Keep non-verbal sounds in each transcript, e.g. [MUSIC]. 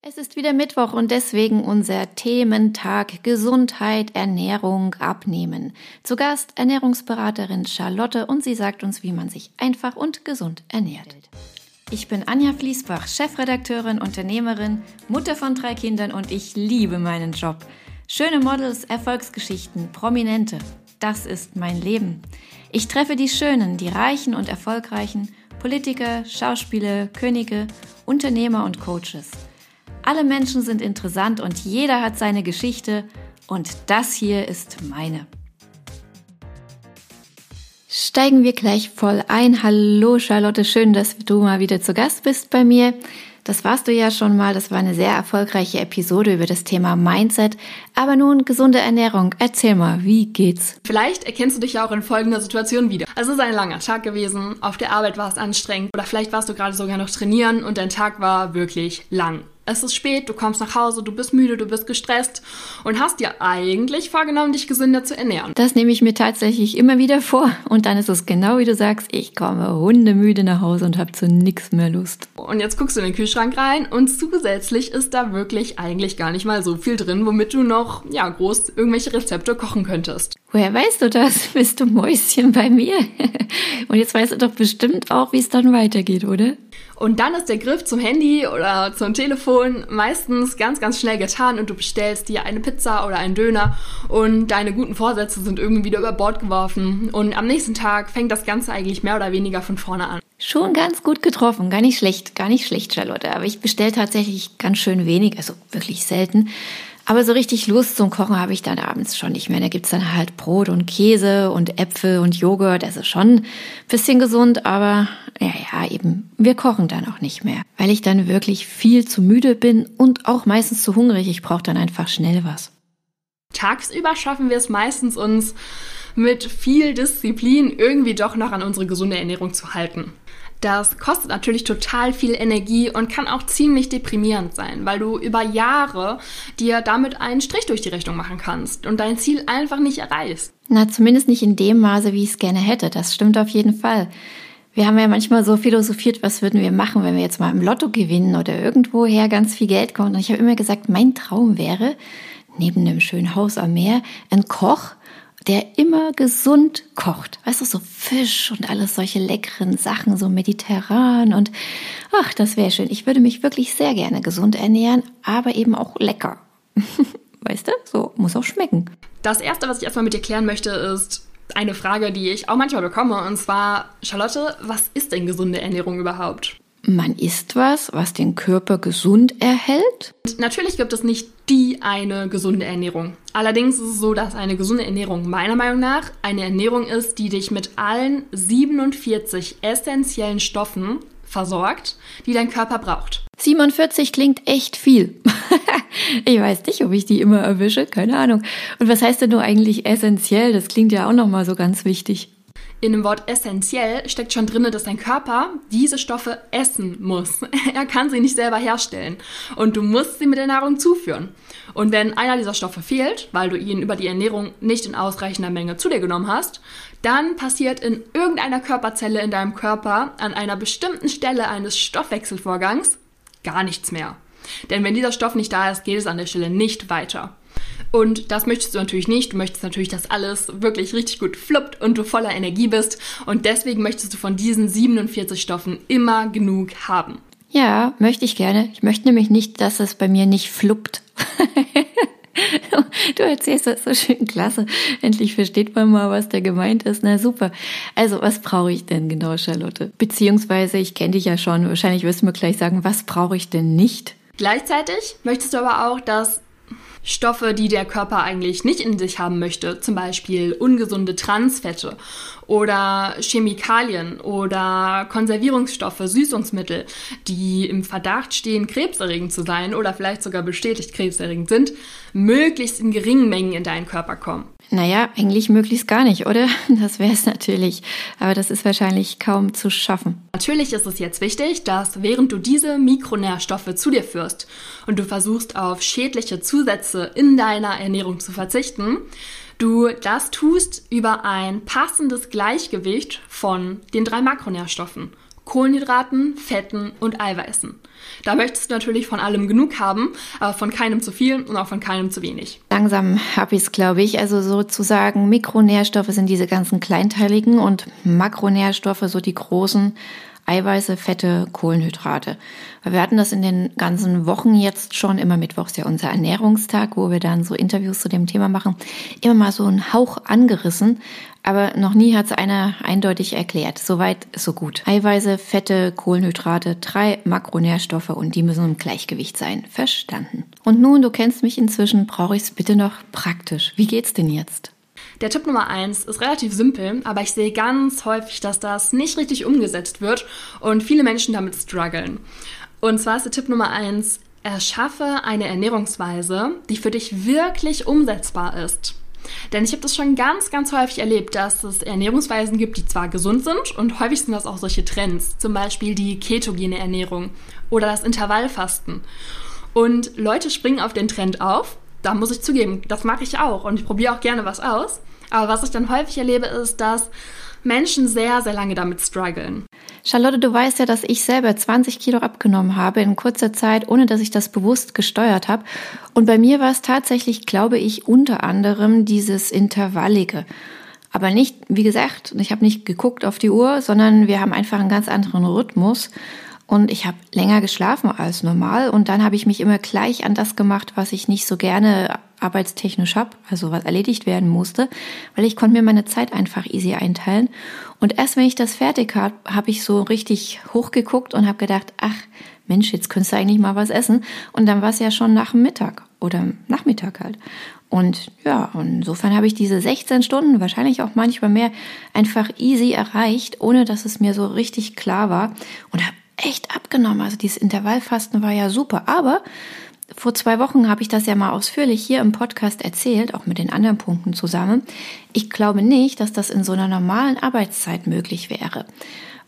Es ist wieder Mittwoch und deswegen unser Thementag Gesundheit, Ernährung, Abnehmen. Zu Gast Ernährungsberaterin Charlotte und sie sagt uns, wie man sich einfach und gesund ernährt. Ich bin Anja Fließbach, Chefredakteurin, Unternehmerin, Mutter von drei Kindern und ich liebe meinen Job. Schöne Models, Erfolgsgeschichten, Prominente. Das ist mein Leben. Ich treffe die Schönen, die Reichen und Erfolgreichen, Politiker, Schauspieler, Könige, Unternehmer und Coaches. Alle Menschen sind interessant und jeder hat seine Geschichte und das hier ist meine. Steigen wir gleich voll ein. Hallo Charlotte, schön, dass du mal wieder zu Gast bist bei mir. Das warst du ja schon mal. Das war eine sehr erfolgreiche Episode über das Thema Mindset. Aber nun gesunde Ernährung. Erzähl mal, wie geht's? Vielleicht erkennst du dich ja auch in folgender Situation wieder. Also es ist ein langer Tag gewesen. Auf der Arbeit war es anstrengend. Oder vielleicht warst du gerade sogar noch trainieren und dein Tag war wirklich lang es ist spät, du kommst nach Hause, du bist müde, du bist gestresst und hast dir eigentlich vorgenommen, dich gesünder zu ernähren. Das nehme ich mir tatsächlich immer wieder vor. Und dann ist es genau wie du sagst, ich komme hundemüde nach Hause und habe zu nichts mehr Lust. Und jetzt guckst du in den Kühlschrank rein und zusätzlich ist da wirklich eigentlich gar nicht mal so viel drin, womit du noch, ja, groß irgendwelche Rezepte kochen könntest. Woher weißt du das? [LAUGHS] Bist du Mäuschen bei mir? [LAUGHS] Und jetzt weißt du doch bestimmt auch, wie es dann weitergeht, oder? Und dann ist der Griff zum Handy oder zum Telefon meistens ganz, ganz schnell getan und du bestellst dir eine Pizza oder einen Döner und deine guten Vorsätze sind irgendwie wieder über Bord geworfen. Und am nächsten Tag fängt das Ganze eigentlich mehr oder weniger von vorne an. Schon ganz gut getroffen, gar nicht schlecht, gar nicht schlecht, Charlotte. Aber ich bestelle tatsächlich ganz schön wenig, also wirklich selten. Aber so richtig Lust zum Kochen habe ich dann abends schon nicht mehr. Da gibt's dann halt Brot und Käse und Äpfel und Joghurt. Das ist schon ein bisschen gesund, aber ja, ja, eben, wir kochen dann auch nicht mehr. Weil ich dann wirklich viel zu müde bin und auch meistens zu hungrig. Ich brauche dann einfach schnell was. Tagsüber schaffen wir es meistens uns mit viel Disziplin irgendwie doch noch an unsere gesunde Ernährung zu halten. Das kostet natürlich total viel Energie und kann auch ziemlich deprimierend sein, weil du über Jahre dir damit einen Strich durch die Rechnung machen kannst und dein Ziel einfach nicht erreichst. Na, zumindest nicht in dem Maße, wie ich es gerne hätte. Das stimmt auf jeden Fall. Wir haben ja manchmal so philosophiert, was würden wir machen, wenn wir jetzt mal im Lotto gewinnen oder irgendwoher ganz viel Geld kommt. Und ich habe immer gesagt, mein Traum wäre, neben einem schönen Haus am Meer, ein Koch, der immer gesund kocht. Weißt du, so Fisch und alles solche leckeren Sachen, so mediterran und ach, das wäre schön. Ich würde mich wirklich sehr gerne gesund ernähren, aber eben auch lecker. [LAUGHS] weißt du, so muss auch schmecken. Das erste, was ich erstmal mit dir klären möchte, ist eine Frage, die ich auch manchmal bekomme, und zwar, Charlotte, was ist denn gesunde Ernährung überhaupt? Man isst was, was den Körper gesund erhält? Natürlich gibt es nicht die eine gesunde Ernährung. Allerdings ist es so, dass eine gesunde Ernährung meiner Meinung nach eine Ernährung ist, die dich mit allen 47 essentiellen Stoffen versorgt, die dein Körper braucht. 47 klingt echt viel. [LAUGHS] ich weiß nicht, ob ich die immer erwische, keine Ahnung. Und was heißt denn nur eigentlich essentiell? Das klingt ja auch noch mal so ganz wichtig in dem Wort essentiell steckt schon drin, dass dein Körper diese Stoffe essen muss. [LAUGHS] er kann sie nicht selber herstellen. Und du musst sie mit der Nahrung zuführen. Und wenn einer dieser Stoffe fehlt, weil du ihn über die Ernährung nicht in ausreichender Menge zu dir genommen hast, dann passiert in irgendeiner Körperzelle in deinem Körper an einer bestimmten Stelle eines Stoffwechselvorgangs gar nichts mehr. Denn wenn dieser Stoff nicht da ist, geht es an der Stelle nicht weiter. Und das möchtest du natürlich nicht. Du möchtest natürlich, dass alles wirklich richtig gut fluppt und du voller Energie bist. Und deswegen möchtest du von diesen 47 Stoffen immer genug haben. Ja, möchte ich gerne. Ich möchte nämlich nicht, dass es bei mir nicht fluppt. [LAUGHS] Du erzählst das so schön klasse. Endlich versteht man mal, was da gemeint ist. Na super. Also, was brauche ich denn genau, Charlotte? Beziehungsweise, ich kenne dich ja schon. Wahrscheinlich wirst du mir gleich sagen, was brauche ich denn nicht? Gleichzeitig möchtest du aber auch, dass Stoffe, die der Körper eigentlich nicht in sich haben möchte, zum Beispiel ungesunde Transfette oder Chemikalien oder Konservierungsstoffe, Süßungsmittel, die im Verdacht stehen, krebserregend zu sein oder vielleicht sogar bestätigt krebserregend sind, möglichst in geringen Mengen in deinen Körper kommen. Naja, eigentlich möglichst gar nicht, oder? [LAUGHS] Das wäre es natürlich. Aber das ist wahrscheinlich kaum zu schaffen. Natürlich ist es jetzt wichtig, dass während du diese Mikronährstoffe zu dir führst und du versuchst auf schädliche Zusätze in deiner Ernährung zu verzichten, du das tust über ein passendes Gleichgewicht von den drei Makronährstoffen. Kohlenhydraten, Fetten und Eiweißen. Da möchtest du natürlich von allem genug haben, aber von keinem zu viel und auch von keinem zu wenig. Langsam habe ich es, glaube ich. Also sozusagen Mikronährstoffe sind diese ganzen kleinteiligen und Makronährstoffe so die großen Eiweiße, Fette, Kohlenhydrate. Weil wir hatten das in den ganzen Wochen jetzt schon, immer Mittwochs ja unser Ernährungstag, wo wir dann so Interviews zu dem Thema machen, immer mal so einen Hauch angerissen, aber noch nie hat es einer eindeutig erklärt. Soweit, so gut. Eiweiße, Fette, Kohlenhydrate, drei Makronährstoffe und die müssen im Gleichgewicht sein. Verstanden. Und nun, du kennst mich inzwischen, brauche ich es bitte noch praktisch. Wie geht's denn jetzt? Der Tipp Nummer eins ist relativ simpel, aber ich sehe ganz häufig, dass das nicht richtig umgesetzt wird und viele Menschen damit strugglen. Und zwar ist der Tipp Nummer eins, erschaffe eine Ernährungsweise, die für dich wirklich umsetzbar ist. Denn ich habe das schon ganz, ganz häufig erlebt, dass es Ernährungsweisen gibt, die zwar gesund sind und häufig sind das auch solche Trends, zum Beispiel die ketogene Ernährung oder das Intervallfasten. Und Leute springen auf den Trend auf, da muss ich zugeben, das mache ich auch und ich probiere auch gerne was aus. Aber was ich dann häufig erlebe, ist, dass Menschen sehr, sehr lange damit strugglen. Charlotte, du weißt ja, dass ich selber 20 Kilo abgenommen habe in kurzer Zeit, ohne dass ich das bewusst gesteuert habe. Und bei mir war es tatsächlich, glaube ich, unter anderem dieses Intervallige. Aber nicht, wie gesagt, ich habe nicht geguckt auf die Uhr, sondern wir haben einfach einen ganz anderen Rhythmus. Und ich habe länger geschlafen als normal. Und dann habe ich mich immer gleich an das gemacht, was ich nicht so gerne arbeitstechnisch habe, also was erledigt werden musste, weil ich konnte mir meine Zeit einfach easy einteilen. Und erst wenn ich das fertig habe, habe ich so richtig hochgeguckt und habe gedacht, ach Mensch, jetzt könntest du eigentlich mal was essen. Und dann war es ja schon nach dem Mittag oder Nachmittag halt. Und ja, insofern habe ich diese 16 Stunden, wahrscheinlich auch manchmal mehr, einfach easy erreicht, ohne dass es mir so richtig klar war und habe echt abgenommen. Also dieses Intervallfasten war ja super, aber vor zwei Wochen habe ich das ja mal ausführlich hier im Podcast erzählt, auch mit den anderen Punkten zusammen. Ich glaube nicht, dass das in so einer normalen Arbeitszeit möglich wäre.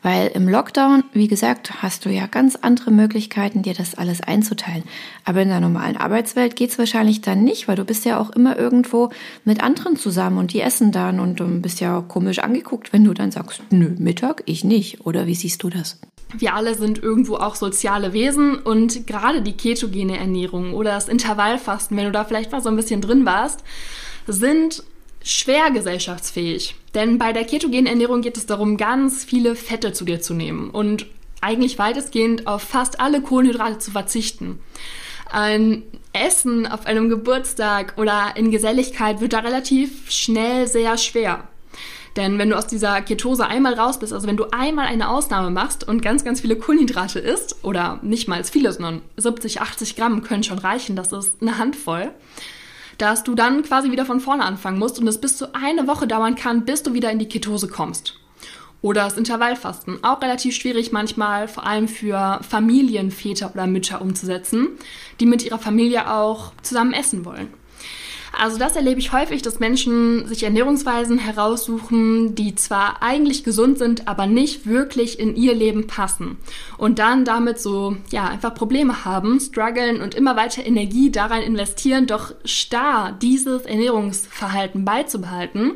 Weil im Lockdown, wie gesagt, hast du ja ganz andere Möglichkeiten, dir das alles einzuteilen. Aber in der normalen Arbeitswelt geht's wahrscheinlich dann nicht, weil du bist ja auch immer irgendwo mit anderen zusammen und die essen dann und du bist ja komisch angeguckt, wenn du dann sagst, nö, Mittag, ich nicht. Oder wie siehst du das? wir alle sind irgendwo auch soziale Wesen und gerade die ketogene Ernährung oder das Intervallfasten, wenn du da vielleicht mal so ein bisschen drin warst, sind schwer gesellschaftsfähig. Denn bei der ketogenen Ernährung geht es darum, ganz viele Fette zu dir zu nehmen und eigentlich weitestgehend auf fast alle Kohlenhydrate zu verzichten. Ein Essen auf einem Geburtstag oder in Geselligkeit wird da relativ schnell sehr schwer. Denn wenn du aus dieser Ketose einmal raus bist, also wenn du einmal eine Ausnahme machst und ganz, ganz viele Kohlenhydrate isst, oder nicht mal viele, sondern 70, 80 Gramm können schon reichen, das ist eine Handvoll, dass du dann quasi wieder von vorne anfangen musst und es bis zu eine Woche dauern kann, bis du wieder in die Ketose kommst. Oder das Intervallfasten, auch relativ schwierig manchmal, vor allem für Familienväter oder Mütter umzusetzen, die mit ihrer Familie auch zusammen essen wollen. Also das erlebe ich häufig, dass Menschen sich Ernährungsweisen heraussuchen, die zwar eigentlich gesund sind, aber nicht wirklich in ihr Leben passen. Und dann damit so, ja, einfach Probleme haben, strugglen und immer weiter Energie daran investieren, doch starr dieses Ernährungsverhalten beizubehalten,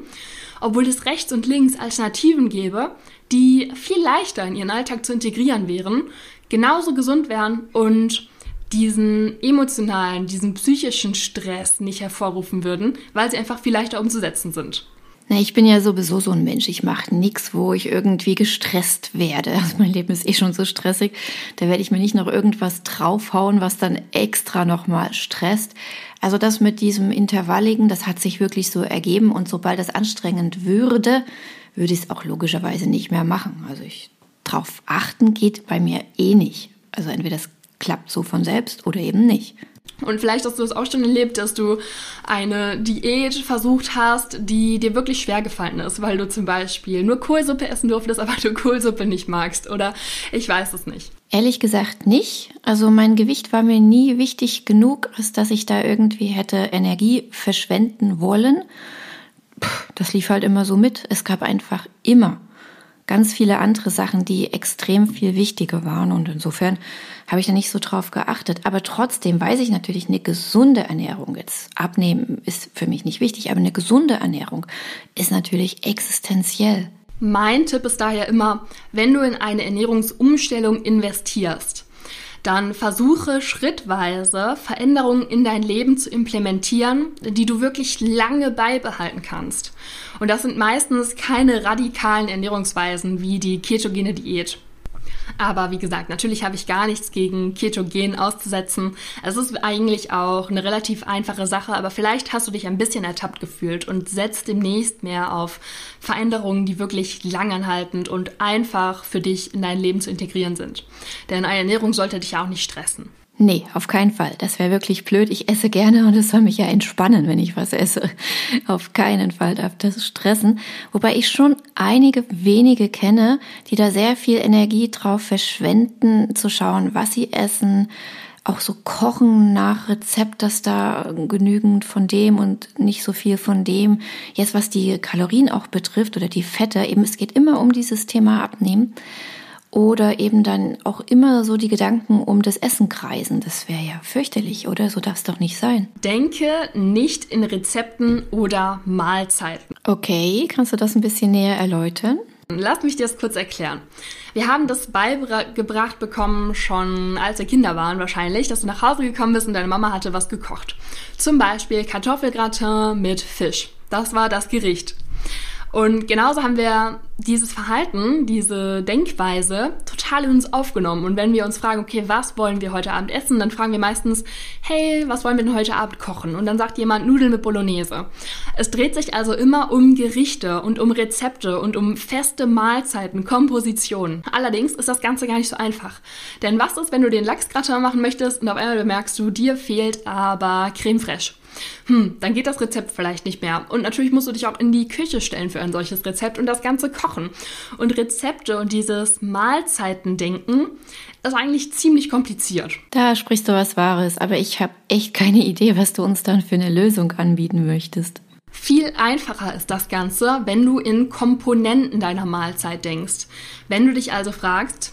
obwohl es rechts und links Alternativen gäbe, die viel leichter in ihren Alltag zu integrieren wären, genauso gesund wären und diesen emotionalen, diesen psychischen Stress nicht hervorrufen würden, weil sie einfach viel leichter umzusetzen sind. Na, ich bin ja sowieso so ein Mensch. Ich mache nichts, wo ich irgendwie gestresst werde. [LAUGHS] Also mein Leben ist eh schon so stressig. Da werde ich mir nicht noch irgendwas draufhauen, was dann extra nochmal stresst. Also das mit diesem Intervalligen, das hat sich wirklich so ergeben. Und sobald das anstrengend würde, würde ich es auch logischerweise nicht mehr machen. Also ich drauf achten geht bei mir eh nicht. Also entweder das klappt so von selbst oder eben nicht. Und vielleicht hast du es auch schon erlebt, dass du eine Diät versucht hast, die dir wirklich schwer gefallen ist, weil du zum Beispiel nur Kohlsuppe essen durftest, aber du Kohlsuppe nicht magst oder ich weiß es nicht. Ehrlich gesagt nicht. Also mein Gewicht war mir nie wichtig genug, als dass ich da irgendwie hätte Energie verschwenden wollen. Puh, das lief halt immer so mit. Es gab einfach immer ganz viele andere Sachen, die extrem viel wichtiger waren. Und insofern habe ich da nicht so drauf geachtet. Aber trotzdem weiß ich natürlich, eine gesunde Ernährung, jetzt abnehmen ist für mich nicht wichtig, aber eine gesunde Ernährung ist natürlich existenziell. Mein Tipp ist daher immer, wenn du in eine Ernährungsumstellung investierst, dann versuche schrittweise Veränderungen in dein Leben zu implementieren, die du wirklich lange beibehalten kannst. Und das sind meistens keine radikalen Ernährungsweisen wie die ketogene Diät. Aber wie gesagt, natürlich habe ich gar nichts gegen Ketogen auszusetzen. Es ist eigentlich auch eine relativ einfache Sache, aber vielleicht hast du dich ein bisschen ertappt gefühlt und setzt demnächst mehr auf Veränderungen, die wirklich langanhaltend und einfach für dich in dein Leben zu integrieren sind. Denn eine Ernährung sollte dich ja auch nicht stressen. Nee, auf keinen Fall. Das wäre wirklich blöd. Ich esse gerne und es soll mich ja entspannen, wenn ich was esse. [LAUGHS] Auf keinen Fall darf das stressen. Wobei ich schon einige wenige kenne, die da sehr viel Energie drauf verschwenden, zu schauen, was sie essen. Auch so kochen nach Rezept, dass da genügend von dem und nicht so viel von dem. Jetzt was die Kalorien auch betrifft oder die Fette, eben es geht immer um dieses Thema Abnehmen oder eben dann auch immer so die Gedanken um das Essen kreisen. Das wäre ja fürchterlich, oder? So darf es doch nicht sein. Denke nicht in Rezepten oder Mahlzeiten. Okay, kannst du das ein bisschen näher erläutern? Lass mich dir das kurz erklären. Wir haben das beigebracht bekommen, schon als wir Kinder waren wahrscheinlich, dass du nach Hause gekommen bist und deine Mama hatte was gekocht. Zum Beispiel Kartoffelgratin mit Fisch. Das war das Gericht. Und genauso haben wir dieses Verhalten, diese Denkweise total in uns aufgenommen. Und wenn wir uns fragen, okay, was wollen wir heute Abend essen, dann fragen wir meistens, hey, was wollen wir denn heute Abend kochen? Und dann sagt jemand Nudeln mit Bolognese. Es dreht sich also immer um Gerichte und um Rezepte und um feste Mahlzeiten, Kompositionen. Allerdings ist das Ganze gar nicht so einfach. Denn was ist, wenn du den Lachsgratin machen möchtest und auf einmal bemerkst du, dir fehlt aber Creme fraiche? Hm, dann geht das Rezept vielleicht nicht mehr. Und natürlich musst du dich auch in die Küche stellen für ein solches Rezept und das Ganze kochen. Und Rezepte und dieses Mahlzeitendenken ist eigentlich ziemlich kompliziert. Da sprichst du was Wahres, aber ich habe echt keine Idee, was du uns dann für eine Lösung anbieten möchtest. Viel einfacher ist das Ganze, wenn du in Komponenten deiner Mahlzeit denkst. Wenn du dich also fragst,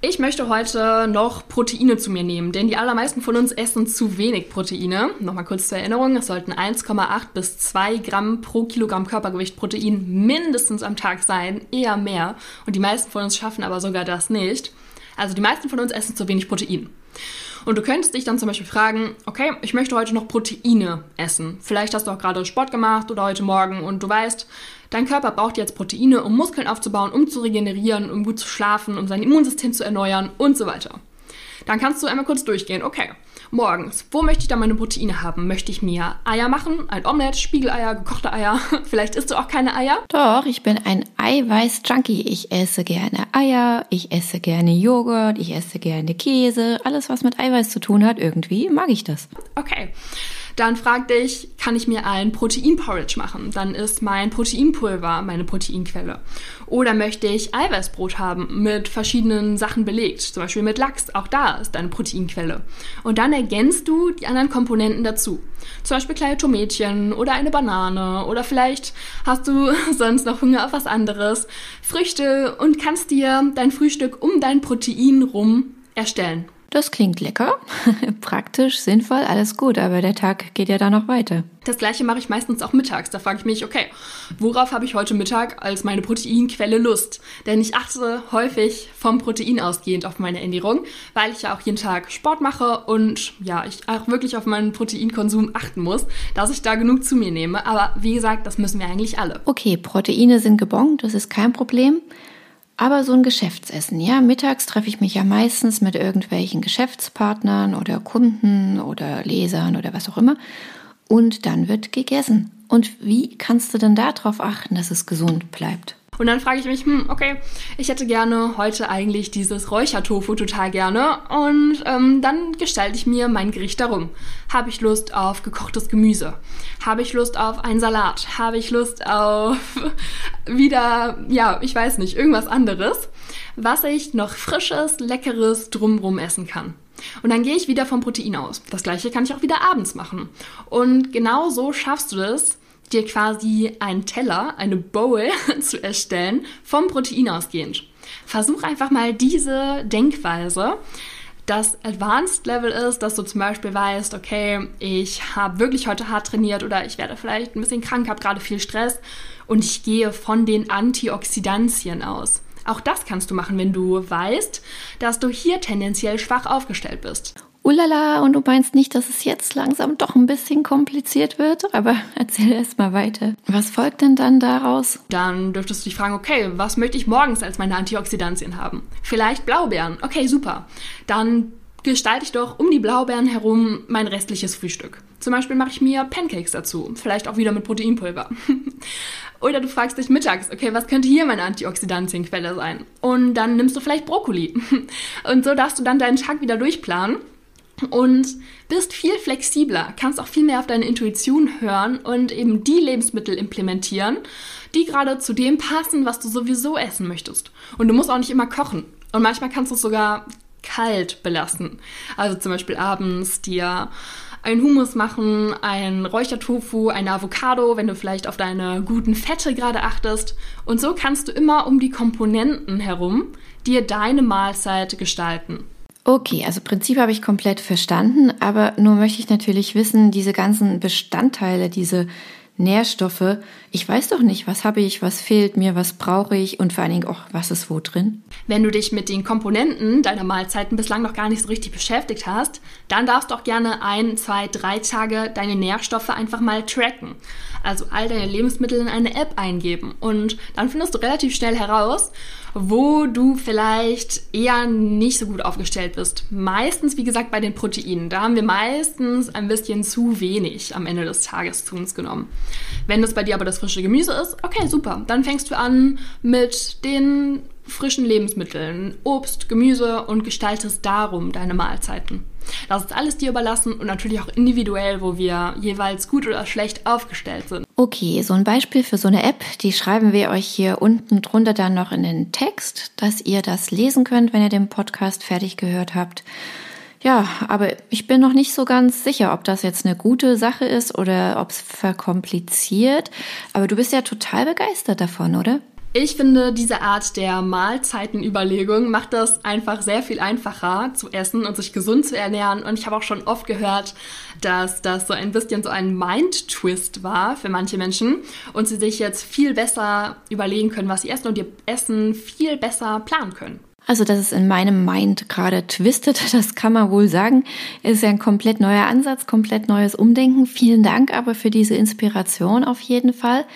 ich möchte heute noch Proteine zu mir nehmen, denn die allermeisten von uns essen zu wenig Proteine. Nochmal kurz zur Erinnerung, es sollten 1,8 bis 2 Gramm pro Kilogramm Körpergewicht Protein mindestens am Tag sein, eher mehr. Und die meisten von uns schaffen aber sogar das nicht. Also die meisten von uns essen zu wenig Protein. Und du könntest dich dann zum Beispiel fragen, okay, ich möchte heute noch Proteine essen. Vielleicht hast du auch gerade Sport gemacht oder heute Morgen und du weißt, Dein Körper braucht jetzt Proteine, um Muskeln aufzubauen, um zu regenerieren, um gut zu schlafen, um sein Immunsystem zu erneuern und so weiter. Dann kannst du einmal kurz durchgehen. Okay, morgens, wo möchte ich da meine Proteine haben? Möchte ich mir Eier machen? Ein Omelett, Spiegeleier, gekochte Eier? [LAUGHS] Vielleicht isst du auch keine Eier? Doch, ich bin ein Eiweiß-Junkie. Ich esse gerne Eier, ich esse gerne Joghurt, ich esse gerne Käse. Alles, was mit Eiweiß zu tun hat, irgendwie mag ich das. Okay. Dann frag dich, kann ich mir ein Proteinporridge machen? Dann ist mein Proteinpulver meine Proteinquelle. Oder möchte ich Eiweißbrot haben mit verschiedenen Sachen belegt, zum Beispiel mit Lachs? Auch da ist deine Proteinquelle. Und dann ergänzt du die anderen Komponenten dazu. Zum Beispiel kleine Tomätchen oder eine Banane oder vielleicht hast du [LAUGHS] sonst noch Hunger auf was anderes. Früchte und kannst dir dein Frühstück um dein Protein rum erstellen. Das klingt lecker, [LAUGHS] praktisch, sinnvoll, alles gut, aber der Tag geht ja dann noch weiter. Das gleiche mache ich meistens auch mittags. Da frage ich mich, okay, worauf habe ich heute Mittag als meine Proteinquelle Lust? Denn ich achte häufig vom Protein ausgehend auf meine Ernährung, weil ich ja auch jeden Tag Sport mache und ja, ich auch wirklich auf meinen Proteinkonsum achten muss, dass ich da genug zu mir nehme. Aber wie gesagt, das müssen wir eigentlich alle. Okay, Proteine sind gebongt, das ist kein Problem. Aber so ein Geschäftsessen, ja, mittags treffe ich mich ja meistens mit irgendwelchen Geschäftspartnern oder Kunden oder Lesern oder was auch immer. Und dann wird gegessen. Und wie kannst du denn darauf achten, dass es gesund bleibt? Und dann frage ich mich, hm, okay, ich hätte gerne heute eigentlich dieses Räuchertofu total gerne. Und ähm, dann gestalte ich mir mein Gericht darum. Habe ich Lust auf gekochtes Gemüse? Habe ich Lust auf einen Salat? Habe ich Lust auf [LAUGHS] wieder, ja, ich weiß nicht, irgendwas anderes, was ich noch frisches, leckeres drumrum essen kann? Und dann gehe ich wieder vom Protein aus. Das gleiche kann ich auch wieder abends machen. Und genau so schaffst du es, dir quasi einen Teller, eine Bowl [LAUGHS] zu erstellen, vom Protein ausgehend. Versuch einfach mal diese Denkweise Das Advanced Level ist, dass du zum Beispiel weißt, okay, ich habe wirklich heute hart trainiert oder ich werde vielleicht ein bisschen krank, habe gerade viel Stress und ich gehe von den Antioxidantien aus. Auch das kannst du machen, wenn du weißt, dass du hier tendenziell schwach aufgestellt bist. Ulala, und du meinst nicht, dass es jetzt langsam doch ein bisschen kompliziert wird? Aber [LAUGHS] erzähl erst mal weiter. Was folgt denn dann daraus? Dann dürftest du dich fragen, okay, was möchte ich morgens als meine Antioxidantien haben? Vielleicht Blaubeeren. Okay, super. Dann gestalte ich doch um die Blaubeeren herum mein restliches Frühstück. Zum Beispiel mache ich mir Pancakes dazu, vielleicht auch wieder mit Proteinpulver. [LAUGHS] Oder du fragst dich mittags, okay, was könnte hier meine Antioxidantienquelle sein? Und dann nimmst du vielleicht Brokkoli. [LAUGHS] Und so darfst du dann deinen Tag wieder durchplanen und bist viel flexibler, kannst auch viel mehr auf deine Intuition hören und eben die Lebensmittel implementieren, die gerade zu dem passen, was du sowieso essen möchtest. Und du musst auch nicht immer kochen. Und manchmal kannst du es sogar kalt belassen. Also zum Beispiel abends dir einen Hummus machen, ein Räuchertofu, eine Avocado, wenn du vielleicht auf deine guten Fette gerade achtest. Und so kannst du immer um die Komponenten herum dir deine Mahlzeit gestalten. Okay, also Prinzip habe ich komplett verstanden, aber nur möchte ich natürlich wissen, diese ganzen Bestandteile, diese Nährstoffe, ich weiß doch nicht, was habe ich, was fehlt mir, was brauche ich und vor allen Dingen auch, was ist wo drin. Wenn du dich mit den Komponenten deiner Mahlzeiten bislang noch gar nicht so richtig beschäftigt hast, dann darfst du auch gerne ein, zwei, drei Tage deine Nährstoffe einfach mal tracken. Also all deine Lebensmittel in eine App eingeben und dann findest du relativ schnell heraus, wo du vielleicht eher nicht so gut aufgestellt bist. Meistens, wie gesagt, bei den Proteinen. Da haben wir meistens ein bisschen zu wenig am Ende des Tages zu uns genommen. Wenn das bei dir aber das frische Gemüse ist, okay, super. Dann fängst du an mit den frischen Lebensmitteln, Obst, Gemüse und gestaltest darum deine Mahlzeiten. Das ist alles dir überlassen und natürlich auch individuell, wo wir jeweils gut oder schlecht aufgestellt sind. Okay, so ein Beispiel für so eine App, die schreiben wir euch hier unten drunter dann noch in den Text, dass ihr das lesen könnt, wenn ihr den Podcast fertig gehört habt. Ja, aber ich bin noch nicht so ganz sicher, ob das jetzt eine gute Sache ist oder ob es verkompliziert. Aber du bist ja total begeistert davon, oder? Ich finde, diese Art der Mahlzeitenüberlegung macht das einfach sehr viel einfacher zu essen und sich gesund zu ernähren. Und ich habe auch schon oft gehört, dass das so ein bisschen so ein Mind-Twist war für manche Menschen und sie sich jetzt viel besser überlegen können, was sie essen und ihr Essen viel besser planen können. Also, dass es in meinem Mind gerade twistet, [LAUGHS] das kann man wohl sagen. Ist ja ein komplett neuer Ansatz, komplett neues Umdenken. Vielen Dank aber für diese Inspiration auf jeden Fall.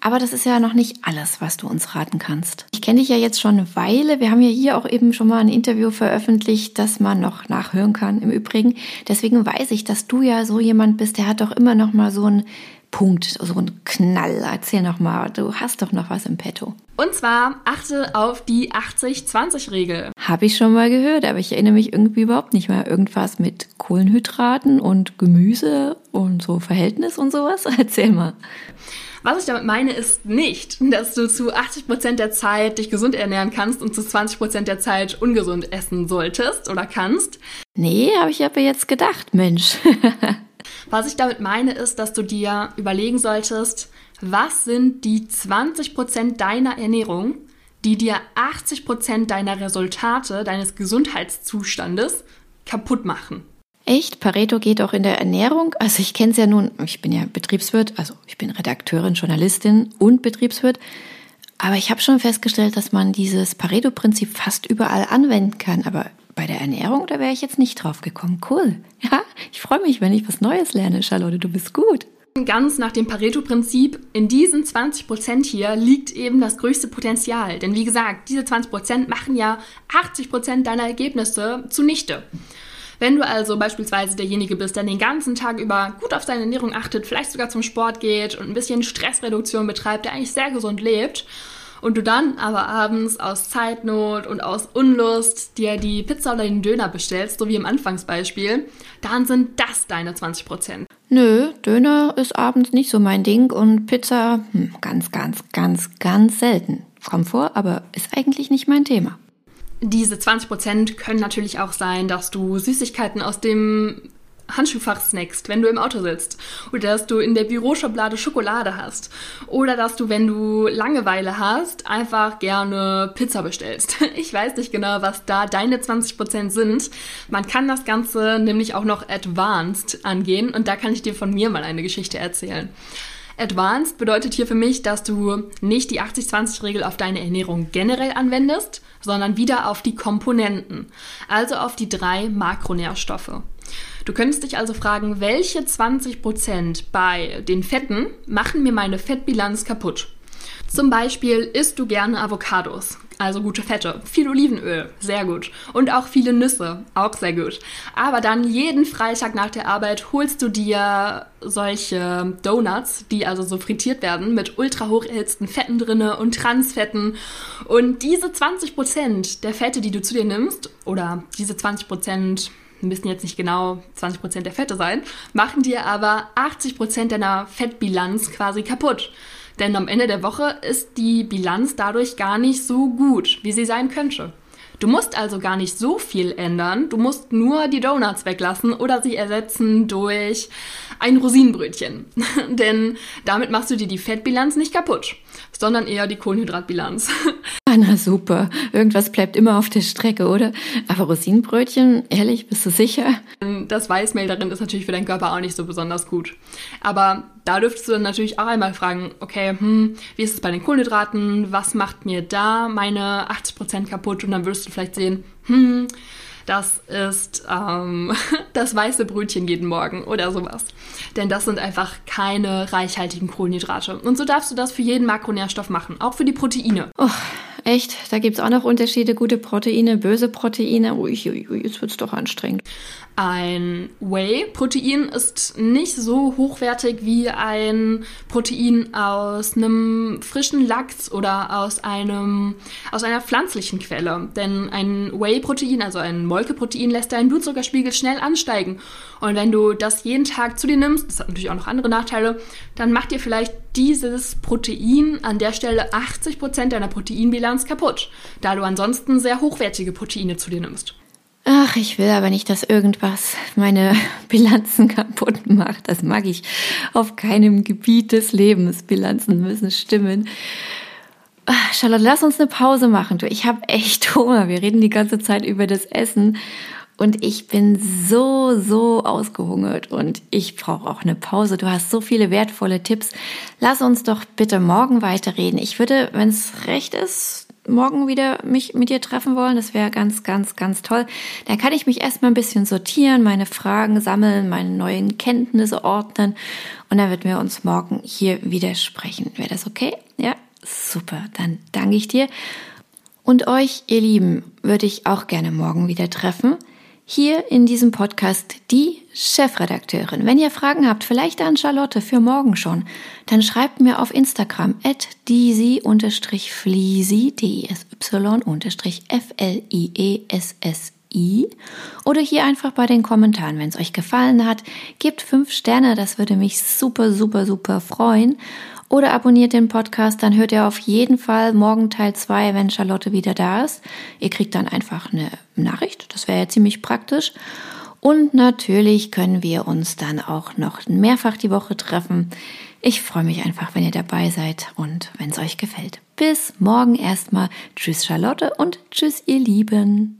Aber das ist ja noch nicht alles, was du uns raten kannst. Ich kenne dich ja jetzt schon eine Weile. Wir haben ja hier auch eben schon mal ein Interview veröffentlicht, das man noch nachhören kann im Übrigen. Deswegen weiß ich, dass du ja so jemand bist, der hat doch immer noch mal so einen Punkt, so einen Knall. Erzähl noch mal, du hast doch noch was im Petto. Und zwar achte auf die 80-20-Regel. Habe ich schon mal gehört, aber ich erinnere mich irgendwie überhaupt nicht mehr. Irgendwas mit Kohlenhydraten und Gemüse und so Verhältnis und sowas. [LAUGHS] Erzähl mal. Was ich damit meine, ist nicht, dass du zu 80% der Zeit dich gesund ernähren kannst und zu 20% der Zeit ungesund essen solltest oder kannst. Nee, habe ich aber jetzt gedacht, Mensch. [LAUGHS] Was ich damit meine, ist, dass du dir überlegen solltest, was sind die 20% deiner Ernährung, die dir 80% deiner Resultate, deines Gesundheitszustandes kaputt machen. Echt? Pareto geht auch in der Ernährung. Also ich kenne es ja nun, ich bin ja Betriebswirt, also ich bin Redakteurin, Journalistin und Betriebswirt. Aber ich habe schon festgestellt, dass man dieses Pareto-Prinzip fast überall anwenden kann. Aber bei der Ernährung, da wäre ich jetzt nicht drauf gekommen. Cool. [LAUGHS] Ja, ich freue mich, wenn ich was Neues lerne, Charlotte. Du bist gut. Ganz nach dem Pareto-Prinzip, in diesen 20% hier liegt eben das größte Potenzial. Denn wie gesagt, diese 20% machen ja 80% deiner Ergebnisse zunichte. Wenn du also beispielsweise derjenige bist, der den ganzen Tag über gut auf seine Ernährung achtet, vielleicht sogar zum Sport geht und ein bisschen Stressreduktion betreibt, der eigentlich sehr gesund lebt, und du dann aber abends aus Zeitnot und aus Unlust dir die Pizza oder den Döner bestellst, so wie im Anfangsbeispiel, dann sind das deine 20% Nö, Döner ist abends nicht so mein Ding und Pizza hm, ganz, ganz, ganz, ganz selten. Kommt vor, aber ist eigentlich nicht mein Thema. Diese 20% können natürlich auch sein, dass du Süßigkeiten aus dem Handschuhfach snackst, wenn du im Auto sitzt. Oder dass du in der Büroschublade Schokolade hast. Oder dass du, wenn du Langeweile hast, einfach gerne Pizza bestellst. [LAUGHS] Ich weiß nicht genau, was da deine 20% sind. Man kann das Ganze nämlich auch noch advanced angehen und da kann ich dir von mir mal eine Geschichte erzählen. Advanced bedeutet hier für mich, dass du nicht die 80-20-Regel auf deine Ernährung generell anwendest, sondern wieder auf die Komponenten, also auf die drei Makronährstoffe. Du könntest dich also fragen, welche 20% bei den Fetten machen mir meine Fettbilanz kaputt? Zum Beispiel isst du gerne Avocados, also gute Fette, viel Olivenöl, sehr gut. Und auch viele Nüsse, auch sehr gut. Aber dann jeden Freitag nach der Arbeit holst du dir solche Donuts, die also so frittiert werden, mit ultra hoch erhitzten Fetten drinne und Transfetten. Und diese 20% der Fette, die du zu dir nimmst, oder diese 20% müssen jetzt nicht genau 20% der Fette sein, machen dir aber 80% deiner Fettbilanz quasi kaputt. Denn am Ende der Woche ist die Bilanz dadurch gar nicht so gut, wie sie sein könnte. Du musst also gar nicht so viel ändern, du musst nur die Donuts weglassen oder sie ersetzen durch ein Rosinenbrötchen. [LAUGHS] Denn damit machst du dir die Fettbilanz nicht kaputt, sondern eher die Kohlenhydratbilanz. [LAUGHS] Ah, na super. Irgendwas bleibt immer auf der Strecke, oder? Aber Rosinenbrötchen, ehrlich, bist du sicher? Das Weißmehl darin ist natürlich für deinen Körper auch nicht so besonders gut. Aber da dürftest du dann natürlich auch einmal fragen, okay, hm, wie ist es bei den Kohlenhydraten? Was macht mir da meine 80% kaputt? Und dann wirst du vielleicht sehen, hm, das ist ähm, [LAUGHS] das weiße Brötchen jeden Morgen oder sowas. Denn das sind einfach keine reichhaltigen Kohlenhydrate. Und so darfst du das für jeden Makronährstoff machen, auch für die Proteine. Oh, echt? Da gibt es auch noch Unterschiede, gute Proteine, böse Proteine. Ui, ui, ui, jetzt wird es doch anstrengend. Ein Whey-Protein ist nicht so hochwertig wie ein Protein aus einem frischen Lachs oder aus, einem, aus einer pflanzlichen Quelle. Denn ein Whey-Protein, also ein Molkeprotein, lässt deinen Blutzuckerspiegel schnell ansteigen. Und wenn du das jeden Tag zu dir nimmst, das hat natürlich auch noch andere Nachteile, dann macht dir vielleicht dieses Protein an der Stelle 80% deiner Proteinbilanz kaputt, da du ansonsten sehr hochwertige Proteine zu dir nimmst. Ach, ich will aber nicht, dass irgendwas meine Bilanzen kaputt macht. Das mag ich auf keinem Gebiet des Lebens. Bilanzen müssen stimmen. Ach, Charlotte, lass uns eine Pause machen. Du, ich habe echt Hunger. Wir reden die ganze Zeit über das Essen und ich bin so, so ausgehungert und ich brauche auch eine Pause. Du hast so viele wertvolle Tipps. Lass uns doch bitte morgen weiterreden. Ich würde, wenn es recht ist, morgen wieder mich mit dir treffen wollen. Das wäre ganz, ganz, ganz toll. Da kann ich mich erstmal ein bisschen sortieren, meine Fragen sammeln, meine neuen Kenntnisse ordnen und dann wird wir uns morgen hier wieder sprechen. Wäre das okay? Ja, super. Dann danke ich dir. Und euch, ihr Lieben, würde ich auch gerne morgen wieder treffen hier in diesem Podcast die Chefredakteurin. Wenn ihr Fragen habt, vielleicht an Charlotte für morgen schon, dann schreibt mir auf Instagram at disi-fliesi, D-I-S-Y-F-L-I-E-S-S-I oder hier einfach bei den Kommentaren. Wenn es euch gefallen hat, gebt fünf Sterne, das würde mich super, super, super freuen oder abonniert den Podcast, dann hört ihr auf jeden Fall morgen Teil 2, wenn Charlotte wieder da ist. Ihr kriegt dann einfach eine Nachricht, das wäre ja ziemlich praktisch. Und natürlich können wir uns dann auch noch mehrfach die Woche treffen. Ich freue mich einfach, wenn ihr dabei seid und wenn es euch gefällt. Bis morgen erstmal. Tschüss Charlotte und tschüss ihr Lieben.